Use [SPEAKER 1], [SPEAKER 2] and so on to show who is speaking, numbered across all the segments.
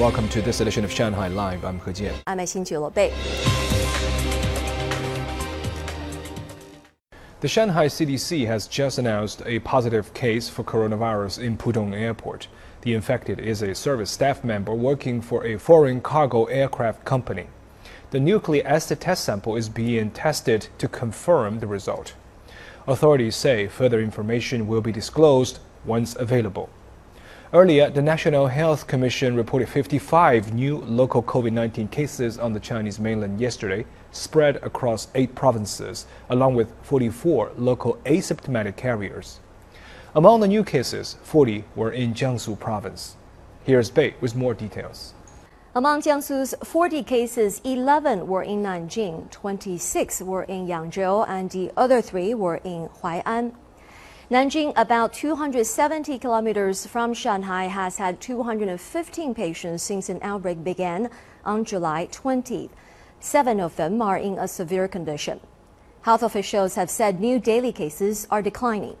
[SPEAKER 1] Welcome to this edition of Shanghai Live. I'm He Jian.
[SPEAKER 2] I'm Xin Bei.
[SPEAKER 1] The Shanghai CDC has just announced a positive case for coronavirus in Pudong Airport. The infected is a service staff member working for a foreign cargo aircraft company. The nucleic acid test sample is being tested to confirm the result. Authorities say further information will be disclosed once available. Earlier, the National Health Commission reported 55 new local COVID 19 cases on the Chinese mainland yesterday, spread across eight provinces, along with 44 local asymptomatic carriers. Among the new cases, 40 were in Jiangsu province. Here's Bei with more details.
[SPEAKER 2] Among Jiangsu's 40 cases, 11 were in Nanjing, 26 were in Yangzhou, and the other three were in Huai'an. Nanjing, about 270 kilometers from Shanghai, has had 215 patients since an outbreak began on July 20th. Seven of them are in a severe condition. Health officials have said new daily cases are declining.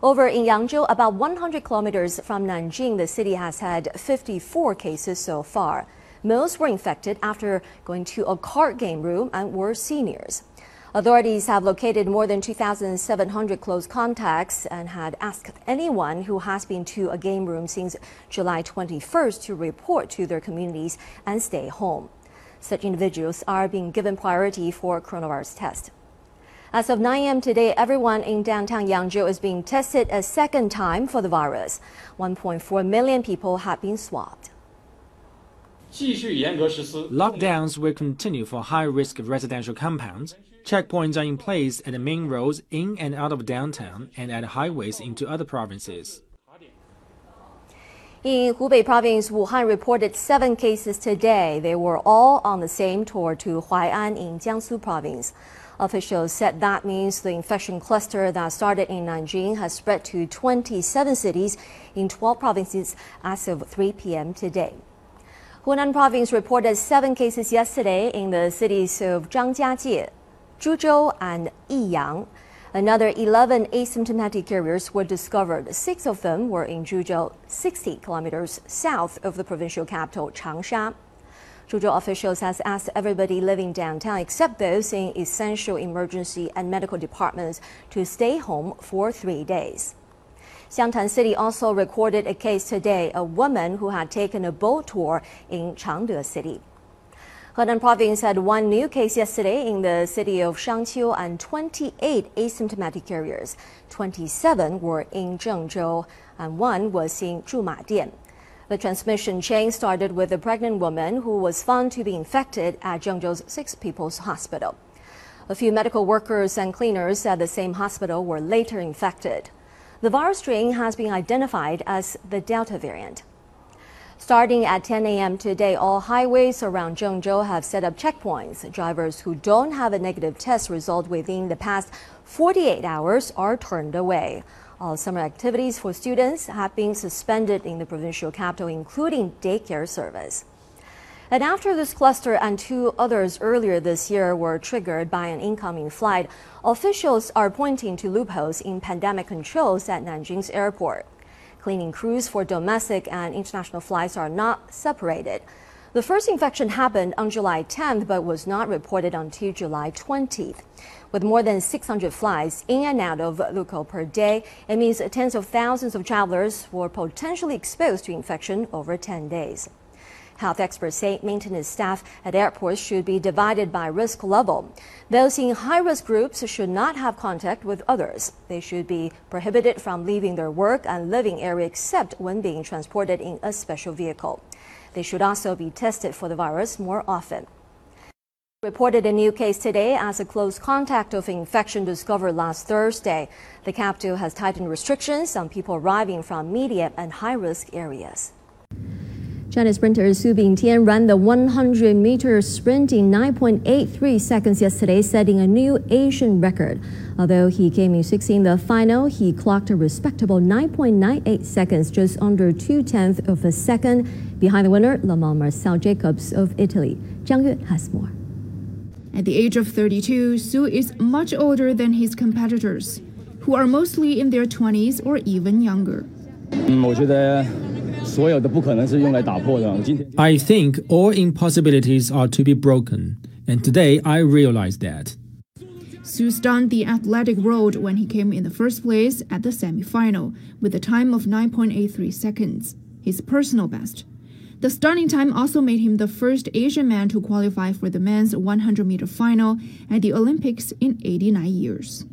[SPEAKER 2] Over in Yangzhou, about 100 kilometers from Nanjing, the city has had 54 cases so far. Most were infected after going to a card game room and were seniors. Authorities have located more than 2,700 close contacts and had asked anyone who has been to a game room since July 21st to report to their communities and stay home. Such individuals are being given priority for coronavirus test. As of 9 a.m. today, everyone in downtown Yangzhou is being tested a second time for the virus. 1.4 million people have been swabbed.
[SPEAKER 3] Lockdowns will continue for high-risk residential compounds. Checkpoints are in place at the main roads in and out of downtown and at highways into other provinces.
[SPEAKER 2] In Hubei province, Wuhan reported seven cases today. They were all on the same tour to Huai'an in Jiangsu province. Officials said that means the infection cluster that started in Nanjing has spread to 27 cities in 12 provinces as of 3 p.m. today. Hunan province reported seven cases yesterday in the cities of Zhangjiajie, Zhuzhou, and Yiyang. Another 11 asymptomatic carriers were discovered. Six of them were in Zhuzhou, 60 kilometers south of the provincial capital, Changsha. Zhuzhou officials has asked everybody living downtown, except those in essential emergency and medical departments, to stay home for three days. Xiangtan City also recorded a case today, a woman who had taken a boat tour in Changde City. Henan province had one new case yesterday in the city of Shangqiu and 28 asymptomatic carriers. 27 were in Zhengzhou and one was in Zhumadian. The transmission chain started with a pregnant woman who was found to be infected at Zhengzhou's Six People's Hospital. A few medical workers and cleaners at the same hospital were later infected. The virus strain has been identified as the Delta variant. Starting at 10 a.m. today, all highways around Zhengzhou have set up checkpoints. Drivers who don't have a negative test result within the past 48 hours are turned away. All summer activities for students have been suspended in the provincial capital, including daycare service. And after this cluster and two others earlier this year were triggered by an incoming flight, officials are pointing to loopholes in pandemic controls at Nanjing's airport. Cleaning crews for domestic and international flights are not separated. The first infection happened on July 10th, but was not reported until July 20th. With more than 600 flights in and out of Lukou per day, it means tens of thousands of travelers were potentially exposed to infection over 10 days. Health experts say maintenance staff at airports should be divided by risk level. Those in high risk groups should not have contact with others. They should be prohibited from leaving their work and living area except when being transported in a special vehicle. They should also be tested for the virus more often. Reported a new case today as a close contact of infection discovered last Thursday. The capital has tightened restrictions on people arriving from medium and high risk areas. China sprinter Su Bingtian ran the 100-meter sprint in 9.83 seconds yesterday, setting a new Asian record. Although he came in sixth in the final, he clocked a respectable 9.98 seconds, just under two-tenths of a second, behind the winner, Lamont Marcell Jacobs of Italy. Zhang Yue has more.
[SPEAKER 4] At the age of 32, Su is much older than his competitors, who are mostly in their 20s or even younger.
[SPEAKER 5] Mm, 嗯，我觉得
[SPEAKER 3] I think all impossibilities are to be broken, and today I realize that.
[SPEAKER 4] Su stunned the athletic world when he came in the first place at the semifinal with a time of 9.83 seconds, his personal best. The stunning time also made him the first Asian man to qualify for the men's 100 meter final at the Olympics in 89 years.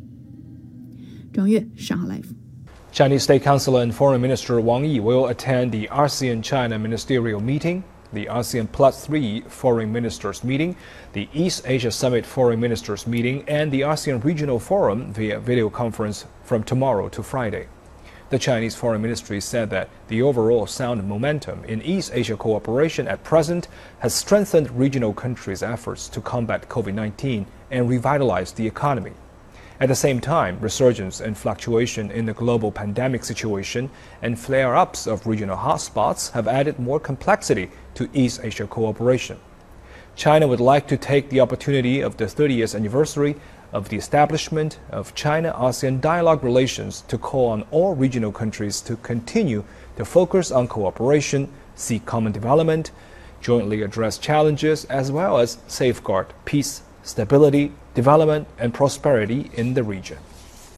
[SPEAKER 4] 张悦，上海 Live。
[SPEAKER 1] Chinese State Councilor and Foreign Minister Wang Yi will attend the ASEAN China Ministerial Meeting, the ASEAN Plus 3 Foreign Ministers Meeting, the East Asia Summit Foreign Ministers Meeting, and the ASEAN Regional Forum via video conference from tomorrow to Friday. The Chinese Foreign Ministry said that the overall sound momentum in East Asia cooperation at present has strengthened regional countries' efforts to combat COVID 19 and revitalize the economy. At the same time, resurgence and fluctuation in the global pandemic situation and flare ups of regional hotspots have added more complexity to East Asia cooperation. China would like to take the opportunity of the 30th anniversary of the establishment of China ASEAN dialogue relations to call on all regional countries to continue to focus on cooperation, seek common development, jointly address challenges, as well as safeguard peace, stability, development, and prosperity in the region.